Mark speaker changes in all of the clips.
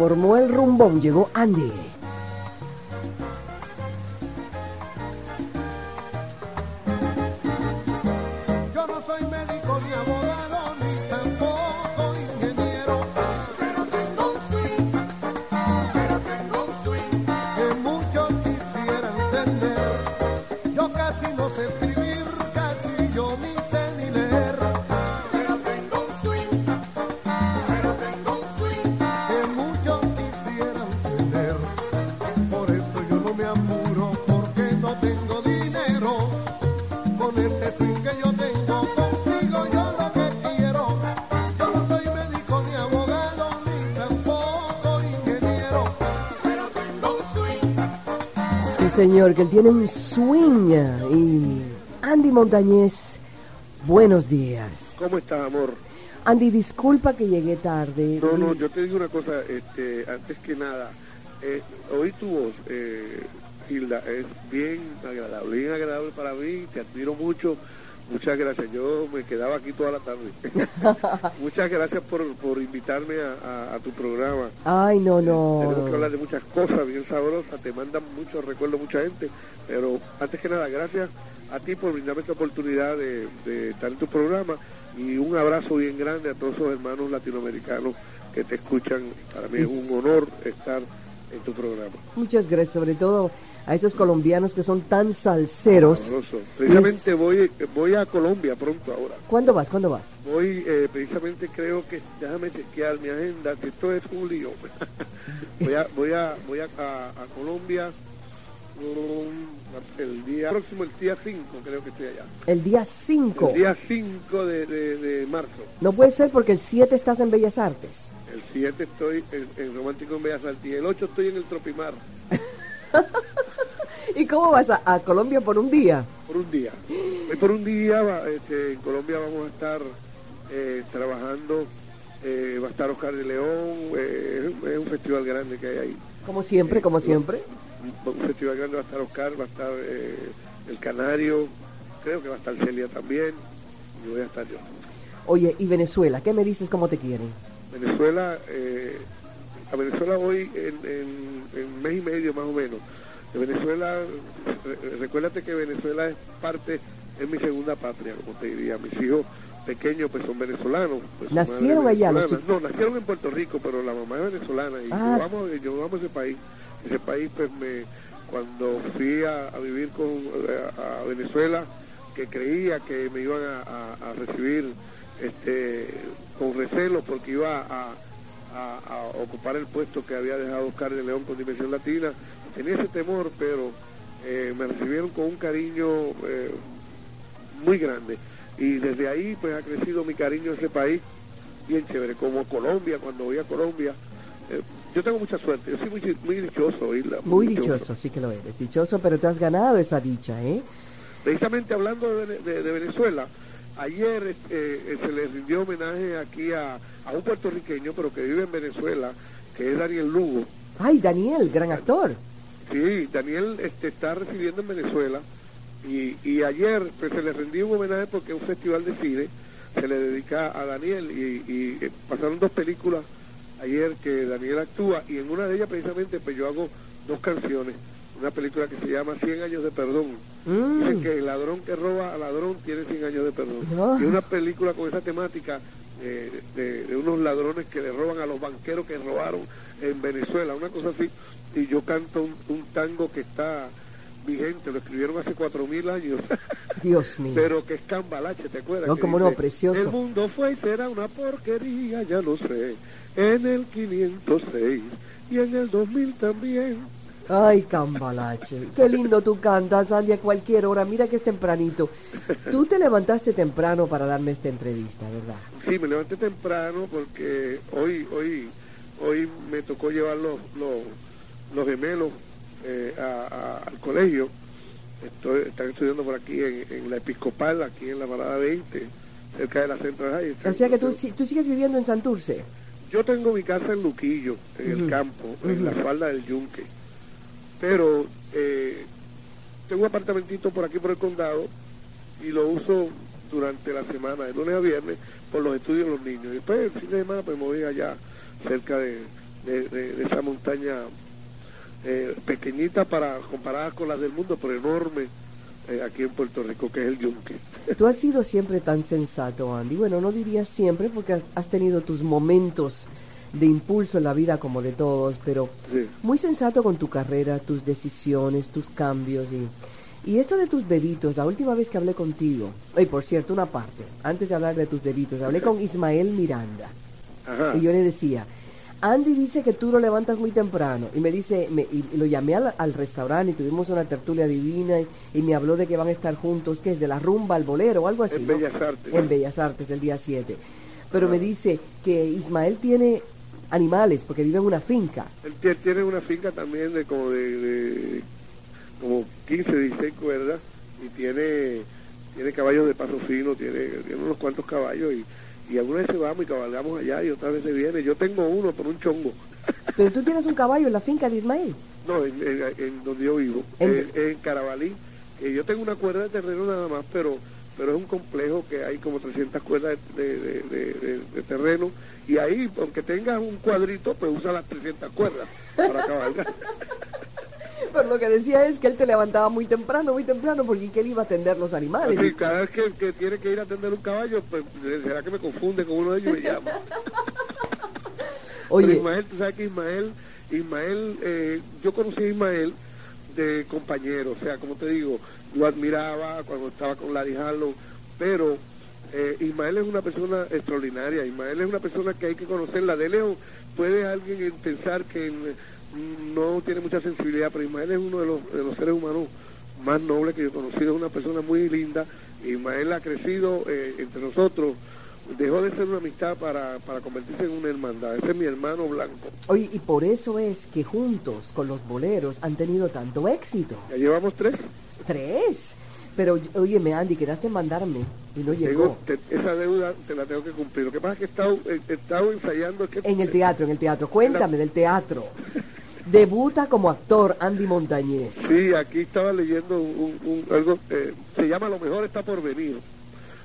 Speaker 1: Formó el rumbón, llegó Andy. Señor, que él tiene un swing. Y Andy Montañez, buenos días.
Speaker 2: ¿Cómo estás, amor?
Speaker 1: Andy, disculpa que llegué tarde.
Speaker 2: No, no, yo te digo una cosa, este, antes que nada, eh, oí tu voz, eh, Hilda, es bien agradable, bien agradable para mí, te admiro mucho, muchas gracias, yo me quedaba aquí toda la tarde. muchas gracias por, por invitarme a, a- a tu programa.
Speaker 1: Ay, no,
Speaker 2: Tenemos que
Speaker 1: no.
Speaker 2: hablar de muchas cosas bien sabrosas, te mandan muchos recuerdos mucha gente, pero antes que nada, gracias a ti por brindarme esta oportunidad de, de estar en tu programa y un abrazo bien grande a todos esos hermanos latinoamericanos que te escuchan. Para mí es un honor estar en tu programa.
Speaker 1: Muchas gracias, sobre todo a esos colombianos que son tan salseros.
Speaker 2: Sabroso. Precisamente voy, voy a Colombia pronto ahora.
Speaker 1: ¿Cuándo vas? ¿Cuándo vas?
Speaker 2: Voy, eh, precisamente creo que, déjame chequear mi agenda, que esto es un lío. voy a, voy a, voy a, a- a Colombia um, el día próximo, el día 5, creo que estoy allá.
Speaker 1: El día 5.
Speaker 2: El día 5 de, de- de marzo.
Speaker 1: No puede ser porque el 7 estás en Bellas Artes.
Speaker 2: El 7 estoy en, en Romántico en Bellas Artes y el 8 estoy en el Tropimar
Speaker 1: ¿Y cómo vas a, a Colombia por un día?
Speaker 2: por un día. Hoy por un día va- este, en Colombia vamos a estar eh, trabajando, eh, va a estar Oscar de León, eh, es, un- es un festival grande que hay ahí.
Speaker 1: Como siempre, como siempre.
Speaker 2: un, un festival grande va a estar Oscar, va a estar eh, El Canario, creo que va a estar Celia también, y voy a estar yo.
Speaker 1: Oye, ¿y Venezuela? ¿Qué me dices cómo te quieren?
Speaker 2: Venezuela, eh, a Venezuela voy en, en, en mes y medio más o menos. Venezuela, re- recuérdate que Venezuela es parte, es mi segunda patria, como te diría. Mis hijos pequeños pues son venezolanos. pues,
Speaker 1: ¿Nacieron allá los
Speaker 2: venezolana.
Speaker 1: chicos?
Speaker 2: No, nacieron en Puerto Rico, pero la mamá es venezolana y
Speaker 1: Ah.
Speaker 2: yo, amo, yo amo ese país. Ese país pues me, cuando fui a, a vivir con, a, a Venezuela, que creía que me iban a, recibir este, con recelo porque iba a ocupar el puesto que había dejado Oscar de León con Dimensión Latina. Tenía ese temor, pero eh, me recibieron con un cariño eh, muy grande. Y desde ahí pues ha crecido mi cariño a ese país, bien chévere, como Colombia, cuando voy a Colombia. eh, yo tengo mucha suerte, yo soy muy, muy dichoso, Isla,
Speaker 1: Muy dichoso, sí que lo eres. Dichoso, pero te has ganado esa dicha, ¿eh?
Speaker 2: Precisamente hablando de, Vene- de- de Venezuela, ayer eh, eh, se le rindió homenaje aquí a, a un puertorriqueño, pero que vive en Venezuela, que es Daniel Lugo.
Speaker 1: Ay, Daniel, gran actor.
Speaker 2: Sí, Daniel este, está residiendo en Venezuela y, y ayer pues, se le rindió un homenaje porque un festival de cine se le dedica a Daniel y, y, eh, pasaron dos películas ayer que Daniel actúa y en una de ellas precisamente pues yo hago dos canciones. Una película que se llama 100 años de perdón.
Speaker 1: Mm.
Speaker 2: Dicen que el ladrón que roba al ladrón tiene 100 años de perdón.
Speaker 1: No.
Speaker 2: Y una película con esa temática eh, de, de unos ladrones que le roban a los banqueros que robaron en Venezuela, una cosa así. Y yo canto un, un tango que está vigente, lo escribieron hace cuatro mil años,
Speaker 1: Dios mío.
Speaker 2: pero que es cambalache, ¿te acuerdas?
Speaker 1: No, cómo no, precioso.
Speaker 2: El mundo fue y será una porquería, ya lo sé, en el 506 y en el 2000 también.
Speaker 1: Ay, cambalache. Qué lindo tú cantas, Andy, a cualquier hora. Mira que es tempranito. Tú te levantaste temprano para darme esta entrevista, ¿verdad?
Speaker 2: Sí, me levanté temprano porque hoy, hoy, hoy tocó llevar los, los, los gemelos eh, a- a- al colegio. Estoy, están estudiando por aquí en, en la Episcopal, aquí en la Parada 20, cerca de la Central High.
Speaker 1: O sea que tú, si- tú sigues viviendo en Santurce.
Speaker 2: Yo tengo mi casa en Luquillo, en el campo, en la falda del Yunque. Pero eh, tengo un apartamentito por aquí por el condado y lo uso durante la semana, de lunes a viernes, por los estudios de los niños. Y después el fin de semana pues me voy allá cerca de, de- esa montaña eh, pequeñita para comparadas con las del mundo, pero enorme eh, aquí en Puerto Rico, que es el Yunque.
Speaker 1: Tú has sido siempre tan sensato, Andy. Bueno, no diría siempre porque has tenido tus momentos de impulso en la vida como de todos, pero
Speaker 2: Sí.
Speaker 1: muy sensato con tu carrera, tus decisiones, tus cambios y, y esto de tus bebitos, la última vez que hablé contigo, y por cierto, una parte, antes de hablar de tus bebitos, hablé con Ismael Miranda
Speaker 2: Ajá.
Speaker 1: y yo le decía, Andy dice que tú lo levantas muy temprano y me dice, me- y lo llamé al, al restaurante y tuvimos una tertulia divina y, y me habló de que van a estar juntos, que es de la rumba al bolero o algo así.
Speaker 2: En
Speaker 1: ¿no?
Speaker 2: Bellas Artes.
Speaker 1: En Bellas Artes, el día 7. Pero me dice que Ismael tiene animales porque vive en una finca.
Speaker 2: Él tie- tiene una finca también de como de, de- como 15, 16 cuerdas y tiene tiene caballos de paso fino, tiene, tiene unos cuantos caballos y, y algunas veces vamos y cabalgamos allá y otras veces viene. Yo tengo uno por un chongo.
Speaker 1: Pero tú tienes un caballo en la finca de Ismael.
Speaker 2: No, en, en- en donde yo vivo,
Speaker 1: En-
Speaker 2: en, en Carabalí. que yo tengo una cuerda de terreno nada más, pero pero es un complejo que hay como 300 cuerdas de, de- terreno y ahí, aunque tengas un cuadrito, pues usa las 300 cuerdas para cabalgar.
Speaker 1: Pero lo que decía es que él te levantaba muy temprano, muy temprano, porque que él iba a atender los animales.
Speaker 2: Así, cada vez que, que tiene que ir a atender un caballo, pues será que me confunde con uno de ellos y me llama. Pero
Speaker 1: Oye,
Speaker 2: Ismael, tú sabes que Ismael, Ismael, eh, yo conocí a Ismael de compañero, o sea, como te digo, lo admiraba cuando estaba con Larry Harlow, pero eh, Ismael es una persona extraordinaria, Ismael es una persona que hay que conocerla. De lejos puede alguien pensar que mm, no tiene mucha sensibilidad, pero Ismael es uno de los, de los seres humanos más nobles que yo he conocido, es una persona muy linda, Ismael ha crecido eh, entre nosotros, dejó de ser una amistad para, para convertirse en una hermandad, ese es mi hermano blanco.
Speaker 1: oye, y por eso es que juntos con los boleros han tenido tanto éxito.
Speaker 2: Ya llevamos tres.
Speaker 1: Tres. Pero, óyeme, Andy, quedaste en mandarme y no
Speaker 2: Tengo,
Speaker 1: llegó.
Speaker 2: te- esa deuda te la tengo que cumplir. Lo que pasa es que he estado, he, he estado ensayando. Es que,
Speaker 1: En el teatro, en el teatro. Cuéntame del teatro. Debuta como actor Andy Montañez.
Speaker 2: Sí, aquí estaba leyendo un, un- algo, eh, se llama Lo mejor está por venir.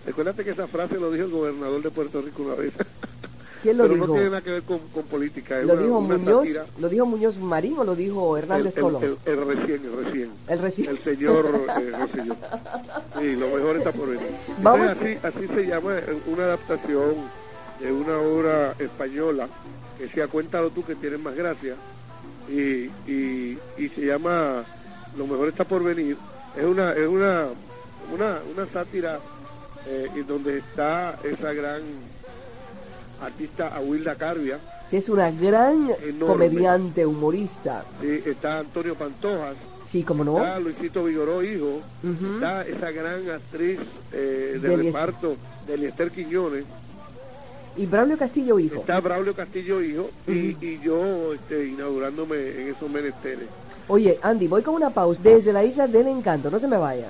Speaker 2: Recuérdate que esa frase lo dijo el gobernador de Puerto Rico una vez.
Speaker 1: ¿Quién lo
Speaker 2: Pero
Speaker 1: dijo?
Speaker 2: no tiene nada que ver con, con política. Es
Speaker 1: ¿Lo
Speaker 2: una-
Speaker 1: dijo
Speaker 2: una
Speaker 1: Muñoz? ¿Lo dijo Muñoz Marín o lo dijo Hernández
Speaker 2: el-
Speaker 1: Colón?
Speaker 2: el- el recién, el recién.
Speaker 1: El recién.
Speaker 2: El señor eh, Rosselló. Sí, lo mejor está por venir.
Speaker 1: Vamos
Speaker 2: Entonces, así, así se llama una adaptación de una obra española que sea Cuéntalo tú que tienes más gracia y, y, y se llama Lo mejor está por venir. Es una es una una, una sátira eh, y donde está esa gran artista Aguilda Carvia,
Speaker 1: Que es una gran
Speaker 2: Enorme.
Speaker 1: comediante, humorista.
Speaker 2: sí, está Antonio Pantojas,
Speaker 1: Sí, como no.
Speaker 2: está Luisito Vigoró, hijo,
Speaker 1: Ujú.
Speaker 2: está esa gran actriz eh, de
Speaker 1: Deli-
Speaker 2: reparto de Eliester Quiñones,
Speaker 1: Y Braulio Castillo, hijo.
Speaker 2: está Braulio Castillo, hijo, y, y yo este, inaugurándome en esos menesteres.
Speaker 1: Oye, Andy, voy con una pausa desde la isla del encanto. No se me vayan.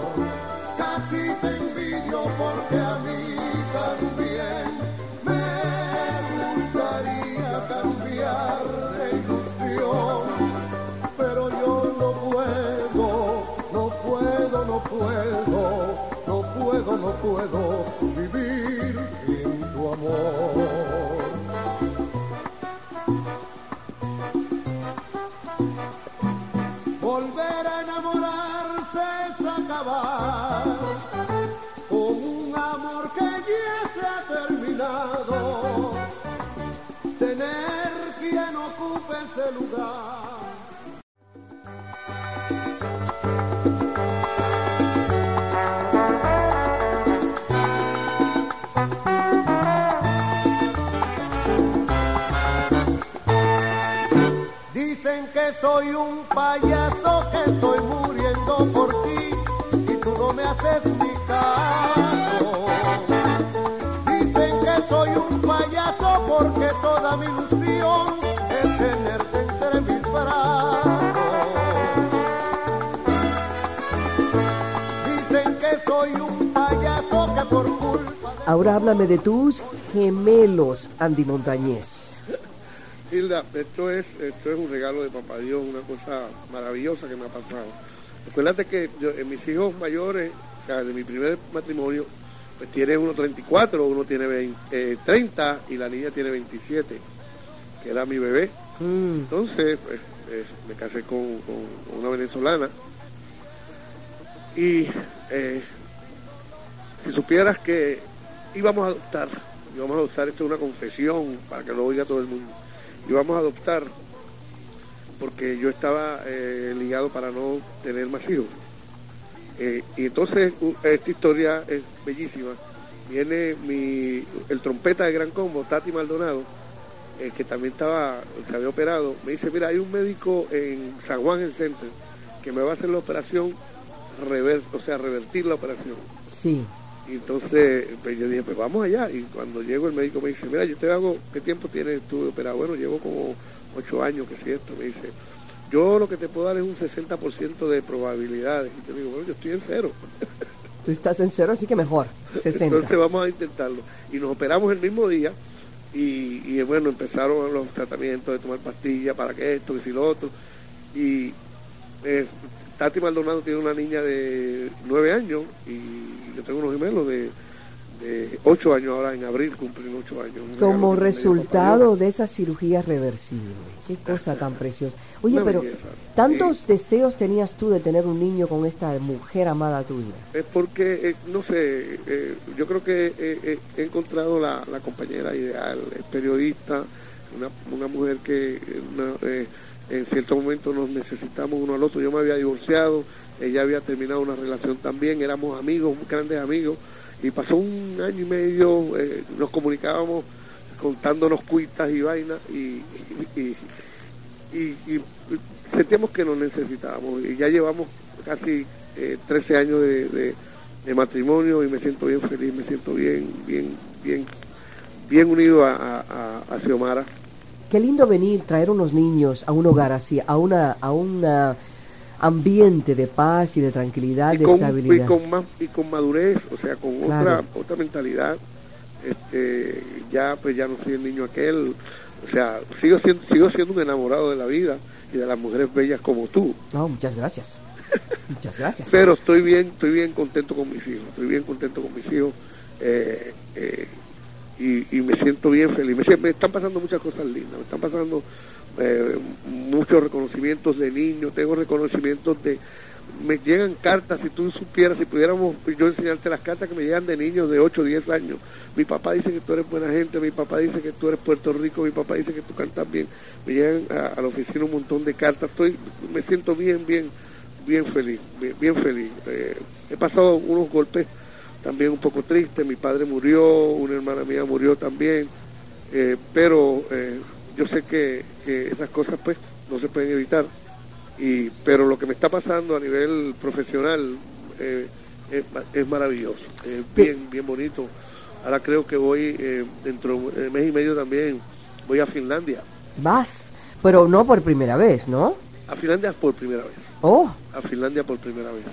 Speaker 3: tener quien ocupe ese lugar. Dicen que soy un payaso, que estoy muy toda mi ilusión es tenerte entre mis brazos. Dicen que soy un payaso que por culpa
Speaker 1: Ahora háblame de tus gemelos, Andy Montañez.
Speaker 2: Hilda, esto es, esto es un regalo de papá Dios, una cosa maravillosa que me ha pasado. Acuérdate que yo, en mis hijos mayores, de mi primer matrimonio, pues tiene uno 34, uno tiene 20, eh, 30 y la niña tiene 27, que era mi bebé.
Speaker 1: Mm,
Speaker 2: Entonces, pues, eh, me casé con, con una venezolana y eh, si supieras que íbamos a adoptar, íbamos a adoptar, esto es una confesión para que lo oiga todo el mundo, íbamos a adoptar porque yo estaba eh, ligado para no tener más hijos. Eh, y entonces esta historia es bellísima. Viene mi, el trompeta de Gran Combo, Tati Maldonado, eh, que también estaba, se había operado, me dice, mira, hay un médico en San Juan el Center que me va a hacer la operación, rever, o sea, revertir la operación.
Speaker 1: sí.
Speaker 2: Y entonces pues, yo dije, pues vamos allá. Y cuando llego el médico me dice, mira, yo te hago, ¿qué tiempo tienes tú de operar? Bueno, llevo como ocho años, que si esto. Me dice, yo lo que te puedo dar es un 60% de probabilidades. Y yo digo, bueno, yo estoy en cero.
Speaker 1: Tú estás en cero, así que mejor. 60.
Speaker 2: Entonces vamos a intentarlo. Y nos operamos el mismo día. Y, y, bueno, empezaron los tratamientos de tomar pastillas para que esto, que si lo otro. Y eh, Tati Maldonado tiene una niña de nueve años y yo tengo unos gemelos de, de ocho años ahora en abril cumplen ocho años.
Speaker 1: Como resultado de esa cirugía reversible. Qué cosa tan preciosa. Oye,
Speaker 2: Una
Speaker 1: pero
Speaker 2: belleza.
Speaker 1: ¿tantos
Speaker 2: Sí.
Speaker 1: deseos tenías tú de tener un niño con esta mujer amada tuya?
Speaker 2: Es porque, eh, no sé, eh, yo creo que eh, he encontrado la, la compañera ideal, periodista, una, una mujer que una, en cierto momento nos necesitamos uno al otro. Yo me había divorciado, ella había terminado una relación también, éramos amigos, grandes amigos, y pasó un año y medio, eh, nos comunicábamos contándonos cuitas y vainas, y, y- sentíamos que nos necesitábamos, y ya llevamos casi eh, 13 años de, matrimonio y me siento bien feliz, me siento bien, bien, bien, bien unido a, a, a- Xiomara.
Speaker 1: Qué lindo venir, traer unos niños a un hogar así, a una, a un ambiente de paz y de tranquilidad,
Speaker 2: y
Speaker 1: de
Speaker 2: con, y
Speaker 1: estabilidad.
Speaker 2: con más y con madurez o sea con
Speaker 1: Claro.
Speaker 2: otra otra mentalidad este ya pues ya no soy el niño aquel o sea sigo siendo sigo siendo un enamorado de la vida y de las mujeres bellas como tú
Speaker 1: No, muchas gracias. muchas gracias.
Speaker 2: pero estoy bien estoy bien contento con mis hijos estoy bien contento con mis hijos eh, eh, y, y me siento bien feliz me, me están pasando muchas cosas lindas me están pasando eh, muchos reconocimientos de niños tengo reconocimientos de me llegan cartas, si tú supieras, si pudiéramos yo enseñarte las cartas que me llegan de niños de 8 o 10 años. Mi papá dice que tú eres buena gente, mi papá dice que tú eres Puerto Rico, mi papá dice que tú cantas bien. Me llegan a, la oficina un montón de cartas. Estoy, me siento bien, bien, bien feliz, bien, bien feliz. Eh, he pasado unos golpes también un poco tristes. Mi padre murió, una hermana mía murió también. Eh, pero eh, yo sé que, que esas cosas pues no se pueden evitar. Y pero lo que me está pasando a nivel profesional eh, es, ma- es maravilloso es bien bien bonito. Ahora creo que voy eh, dentro de un mes y medio también voy a Finlandia.
Speaker 1: Vas, pero no por primera vez, ¿no?
Speaker 2: a Finlandia por primera vez.
Speaker 1: Oh,
Speaker 2: a Finlandia por primera vez.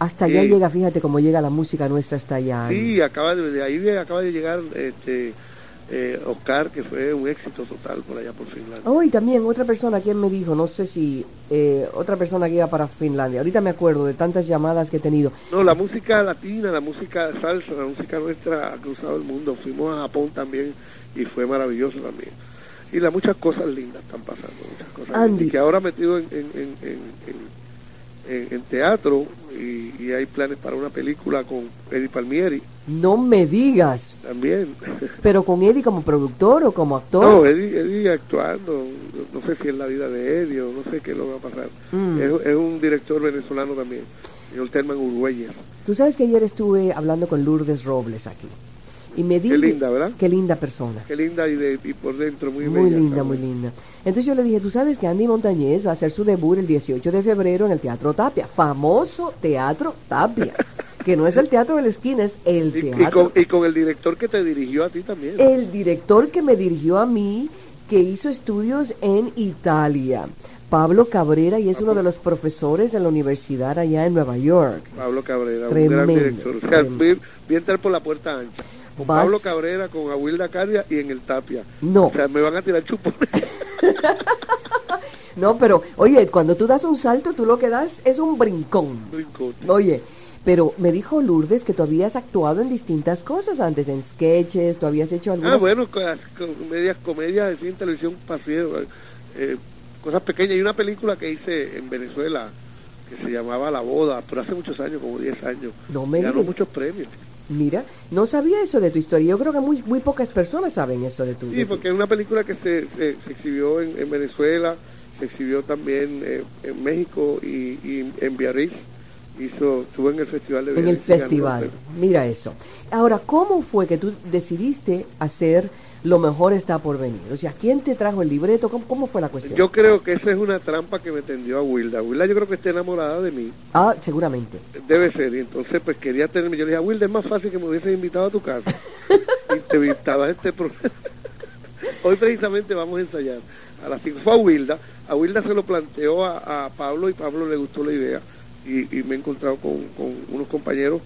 Speaker 1: Hasta allá
Speaker 2: Sí.
Speaker 1: llega, fíjate cómo llega la música nuestra hasta allá.
Speaker 2: sí acaba de, de ahí acaba de llegar este eh, Oscar que fue un éxito total por allá por Finlandia
Speaker 1: Oh, y también otra persona quien me dijo, no sé si eh, otra persona que iba para Finlandia. Ahorita me acuerdo de tantas llamadas que he tenido.
Speaker 2: No, la música latina, la música salsa, la música nuestra ha cruzado el mundo. Fuimos a Japón también y fue maravilloso también. Y las muchas cosas lindas están pasando, muchas cosas
Speaker 1: Andy.
Speaker 2: lindas. Y que ahora metido en, en, teatro y, y hay planes para una película con Eddie Palmieri
Speaker 1: No me digas,
Speaker 2: también.
Speaker 1: pero con Eddie como productor o como actor.
Speaker 2: No, Eddie, Eddie actuando, no sé si es la vida de Eddie o no sé qué lo va a pasar.
Speaker 1: Mm.
Speaker 2: Es, es un director venezolano también, señor Telman Uruguayes.
Speaker 1: Tú sabes que ayer estuve hablando con Lourdes Robles aquí. Y me
Speaker 2: Qué
Speaker 1: dije,
Speaker 2: linda, ¿verdad?
Speaker 1: Qué linda persona.
Speaker 2: Qué linda y, de, y por dentro muy,
Speaker 1: Muy
Speaker 2: bella
Speaker 1: linda,
Speaker 2: también.
Speaker 1: muy linda. Entonces yo le dije, tú sabes que Andy Montañez va a hacer su debut el 18 de febrero en el Teatro Tapia, famoso Teatro Tapia, que no es el Teatro de la Esquina, es el
Speaker 2: Y, y
Speaker 1: teatro.
Speaker 2: con, y con el director que te dirigió a ti también.
Speaker 1: El director que me dirigió a mí, que hizo estudios en Italia, Pablo Cabrera, y es uno de los profesores de la universidad allá en Nueva York.
Speaker 2: Pablo Cabrera, un
Speaker 1: Tremendo,
Speaker 2: gran director. O sea, vi entrar por la puerta ancha. Con
Speaker 1: Vas-
Speaker 2: Pablo Cabrera, con Aguilda Caria y en el Tapia.
Speaker 1: No.
Speaker 2: O sea, me van a tirar chupones.
Speaker 1: No, pero oye, cuando tú das un salto, tú lo que das es un brincón.
Speaker 2: Brincote.
Speaker 1: Oye, pero me dijo Lourdes que tú habías actuado en distintas cosas antes, en sketches, tú habías hecho algunas...
Speaker 2: Ah, bueno, co- comedias, comedias en televisión, paseo, eh, cosas pequeñas. Y una película que hice en Venezuela que se llamaba La Boda, pero hace muchos años, como 10 años.
Speaker 1: No me
Speaker 2: Ganó muchos premios.
Speaker 1: Mira, no sabía eso de tu historia. Yo creo que muy, muy pocas personas saben eso de tu
Speaker 2: Sí, porque es una película que se, se, se exhibió en, en Venezuela, se exhibió también eh, en México y, y en Biarritz. Hizo, estuvo en el festival de
Speaker 1: En el festival. Mira eso. Ahora, ¿cómo fue que tú decidiste hacer Lo mejor está por venir? O sea, ¿quién te trajo el libreto? ¿Cómo, cómo fue la cuestión?
Speaker 2: Yo creo que esa es una trampa que me tendió a Wilda. Wilda yo creo que está enamorada de mí.
Speaker 1: Ah, seguramente.
Speaker 2: Debe ser, y entonces pues quería tenerme, yo le dije a Wilda, es más fácil que me hubiesen invitado a tu casa y te invitaba a este programa. Hoy precisamente vamos a ensayar a las cinco. Fue a Wilda, a Wilda se lo planteó a, a Pablo y Pablo le gustó la idea y, y me he encontrado con, con unos compañeros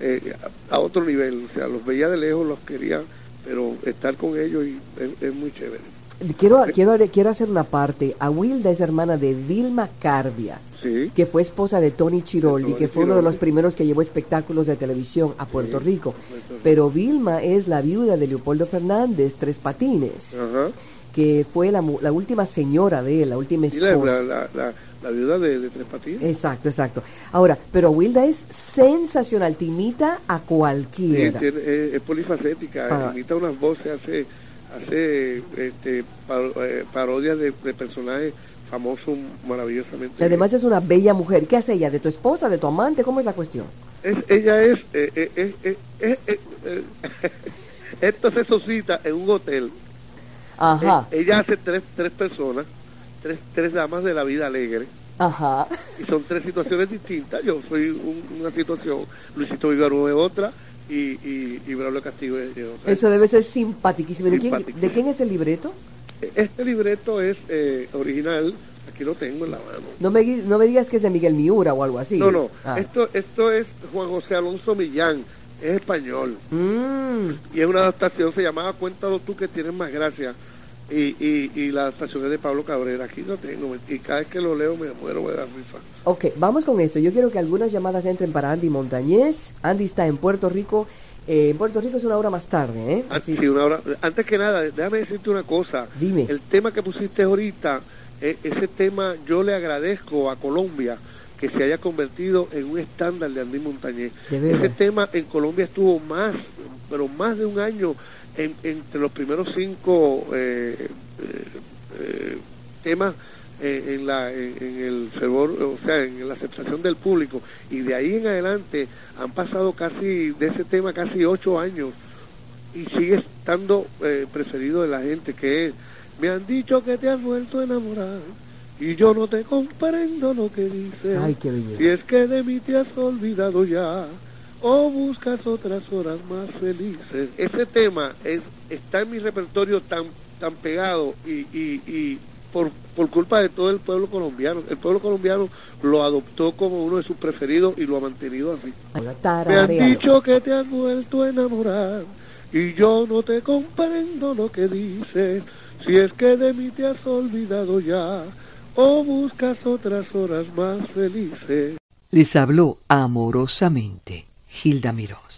Speaker 2: eh, a, a otro nivel, o sea, los veía de lejos, los quería, pero estar con ellos y es, es muy chévere.
Speaker 1: Quiero, quiero, quiero hacer una parte. Awilda es hermana de Vilma Cardia,
Speaker 2: Sí,
Speaker 1: que fue esposa de Tony Chiroldi,
Speaker 2: Tony
Speaker 1: que fue uno de los primeros que llevó espectáculos de televisión a Puerto
Speaker 2: Sí,
Speaker 1: Rico.
Speaker 2: Puerto Rico.
Speaker 1: Pero Vilma es la viuda de Leopoldo Fernández, Tres Patines,
Speaker 2: ajá.
Speaker 1: Que fue la, la última señora de él, la última
Speaker 2: Y la,
Speaker 1: esposa.
Speaker 2: la, la, viuda de, de Tres Patines.
Speaker 1: Exacto, exacto. Ahora, pero Wilda es sensacional, te imita a cualquiera.
Speaker 2: es, es polifacética,
Speaker 1: Ah.
Speaker 2: imita unas voces, hace, hace este, par- eh, parodias de, de personajes famosos maravillosamente.
Speaker 1: Y además es una bella mujer. ¿Qué hace ella? ¿De tu esposa, de tu amante? ¿Cómo es la cuestión?
Speaker 2: Es, ella es, eh, eh, esto se suscita en un hotel.
Speaker 1: Ajá,
Speaker 2: Eh, ella hace tres, tres personas, tres, tres damas de la vida alegre.
Speaker 1: ajá.
Speaker 2: Y son tres situaciones distintas. Yo soy un- una situación, Luisito Vigarú es otra y, y, y Braulio Castillo es, es otra.
Speaker 1: Eso debe ser simpaticísimo. ¿De quién. ¿De quién es el libreto?
Speaker 2: Este libreto es eh, original, aquí lo tengo en la mano.
Speaker 1: No me, no me digas que es de Miguel Miura o algo así.
Speaker 2: No, no,
Speaker 1: Ah.
Speaker 2: esto, esto es Juan José Alonso Millán, es español.
Speaker 1: Mm,
Speaker 2: Y es una adaptación, se llamaba Cuéntalo tú que tienes más gracia. Y, y, y la adaptación es de Pablo Cabrera, aquí lo tengo. Y cada vez que lo leo me muero de la risa.
Speaker 1: ok, vamos con esto. Yo quiero que algunas llamadas entren para Andy Montañez. Andy está en Puerto Rico. Eh, en Puerto Rico es una hora más tarde, ¿eh?
Speaker 2: Ah,
Speaker 1: Así-
Speaker 2: sí, una hora- Antes que nada, déjame decirte una cosa.
Speaker 1: Dime.
Speaker 2: El tema que pusiste ahorita, eh, ese tema yo le agradezco a Colombia que se haya convertido en un estándar de Andy Montañez. Ese tema en Colombia estuvo más, pero más de un año en- entre los primeros cinco eh, eh, eh, temas eh, en, la, en, en el fervor, o sea, en la aceptación del público. Y de ahí en adelante han pasado casi, de ese tema, casi ocho años y sigue estando eh, preferido de la gente, que es, me han dicho que te has vuelto a enamorar y yo no te comprendo lo que dices.
Speaker 1: Ay, qué belleza.
Speaker 2: Si es que de mí te has olvidado ya o buscas otras horas más felices. Ese tema es, está en mi repertorio tan, tan pegado y, y, y por, por culpa de todo el pueblo colombiano. El pueblo colombiano lo adoptó como uno de sus preferidos y lo ha mantenido así. Me han dicho que te has vuelto a enamorar y yo no te comprendo lo que dices. Si es que de mí te has olvidado ya o buscas otras horas más felices.
Speaker 4: Les habló amorosamente Gilda Mirós.